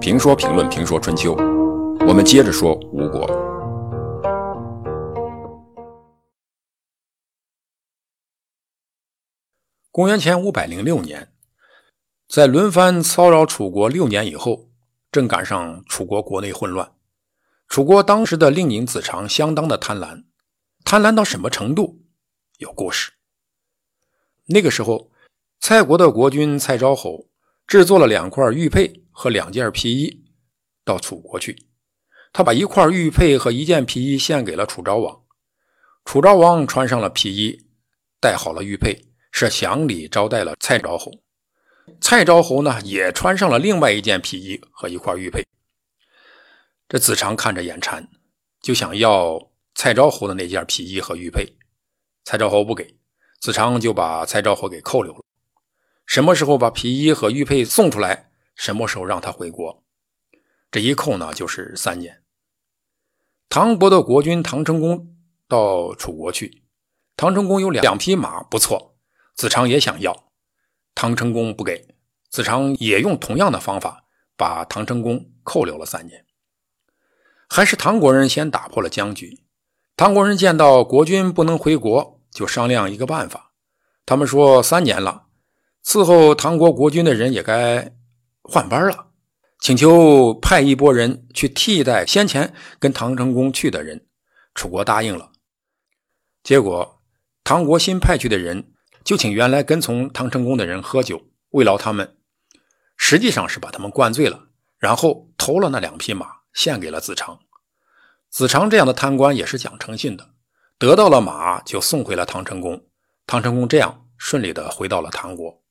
评说评论评说春秋，我们接着说吴国。公元前五百零六年，在轮番骚扰楚国六年以后，正赶上楚国国内混乱。楚国当时的令尹子长相当的贪婪，贪婪到什么程度？有故事。那个时候，蔡国的国君蔡昭侯制作了两块玉佩和两件皮衣，到楚国去。他把一块玉佩和一件皮衣献给了楚昭王。楚昭王穿上了皮衣，戴好了玉佩。是祥礼招待了蔡昭侯，蔡昭侯呢也穿上了另外一件皮衣和一块玉佩。这子长看着眼馋，就想要蔡昭侯的那件皮衣和玉佩。蔡昭侯不给，子长就把蔡昭侯给扣留了。什么时候把皮衣和玉佩送出来，什么时候让他回国。这一扣呢，就是三年。唐国的国君唐成公到楚国去，唐成公有两匹马，不错。子长也想要，唐成功不给，子长也用同样的方法把唐成功扣留了三年。还是唐国人先打破了僵局。唐国人见到国君不能回国，就商量一个办法。他们说三年了，伺候唐国国君的人也该换班了，请求派一拨人去替代先前跟唐成功去的人。楚国答应了。结果唐国新派去的人。就请原来跟从唐成功的人喝酒慰劳他们，实际上是把他们灌醉了，然后偷了那两匹马献给了子长。子长这样的贪官也是讲诚信的，得到了马就送回了唐成功。唐成功这样顺利的回到了唐国。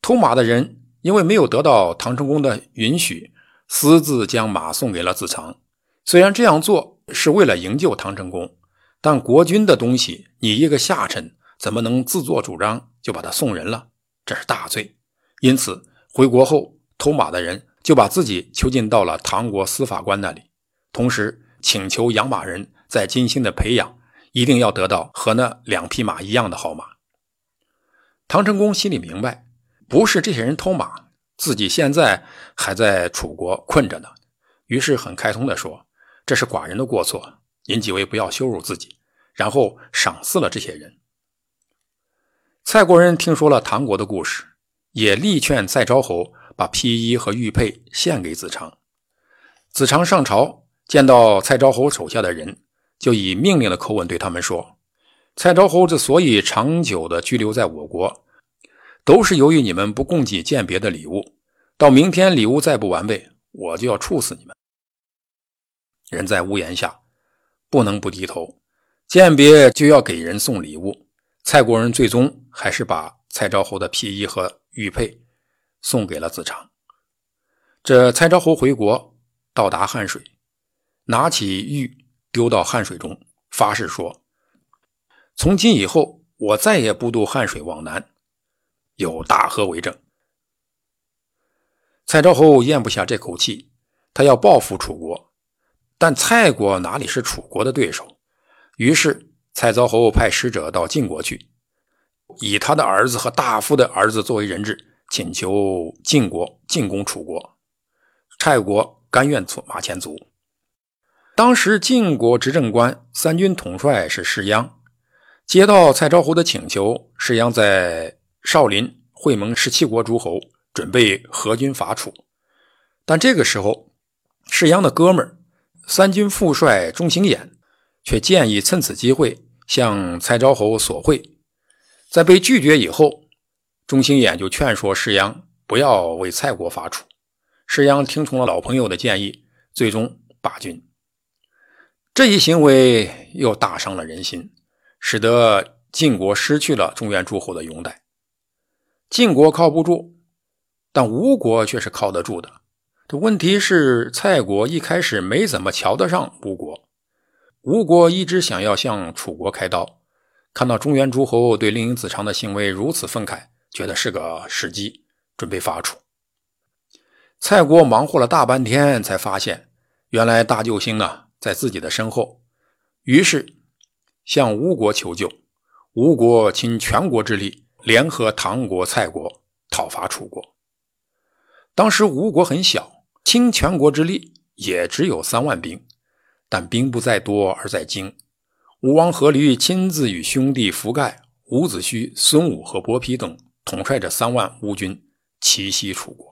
偷马的人因为没有得到唐成功的允许，私自将马送给了子长。虽然这样做是为了营救唐成功，但国君的东西，你一个下臣。怎么能自作主张就把他送人了？这是大罪。因此，回国后偷马的人就把自己囚禁到了唐国司法官那里，同时请求养马人在精心的培养，一定要得到和那两匹马一样的好马。唐成功心里明白，不是这些人偷马，自己现在还在楚国困着呢。于是很开通的说：“这是寡人的过错，您几位不要羞辱自己。”然后赏赐了这些人。蔡国人听说了唐国的故事，也力劝蔡昭侯把披衣和玉佩献给子长。子长上朝见到蔡昭侯手下的人，就以命令的口吻对他们说：“蔡昭侯之所以长久的居留在我国，都是由于你们不供给鉴别的礼物。到明天礼物再不完备，我就要处死你们。”人在屋檐下，不能不低头。鉴别就要给人送礼物。蔡国人最终还是把蔡昭侯的皮衣和玉佩送给了子长。这蔡昭侯回国，到达汉水，拿起玉丢到汉水中，发誓说：“从今以后，我再也不渡汉水往南。”有大河为证。蔡昭侯咽不下这口气，他要报复楚国，但蔡国哪里是楚国的对手？于是。蔡昭侯派使者到晋国去，以他的儿子和大夫的儿子作为人质，请求晋国进攻楚国。蔡国甘愿出马前卒。当时晋国执政官三军统帅是士鞅，接到蔡昭侯的请求，士鞅在少林会盟十七国诸侯，准备合军伐楚。但这个时候，士鞅的哥们儿三军副帅钟行衍却建议趁此机会。向蔡昭侯索贿，在被拒绝以后，钟行衍就劝说士鞅不要为蔡国伐楚。士鞅听从了老朋友的建议，最终罢军。这一行为又大伤了人心，使得晋国失去了中原诸侯的拥戴。晋国靠不住，但吴国却是靠得住的。这问题是，蔡国一开始没怎么瞧得上吴国。吴国一直想要向楚国开刀，看到中原诸侯对令尹子长的行为如此愤慨，觉得是个时机，准备伐楚。蔡国忙活了大半天，才发现原来大救星啊在自己的身后，于是向吴国求救。吴国倾全国之力，联合唐国、蔡国，讨伐楚国。当时吴国很小，倾全国之力也只有三万兵，但兵不在多而在精。吴王阖闾亲自与兄弟涪盖、伍子胥、孙武和伯皮等统帅着三万吴军，奇袭楚国。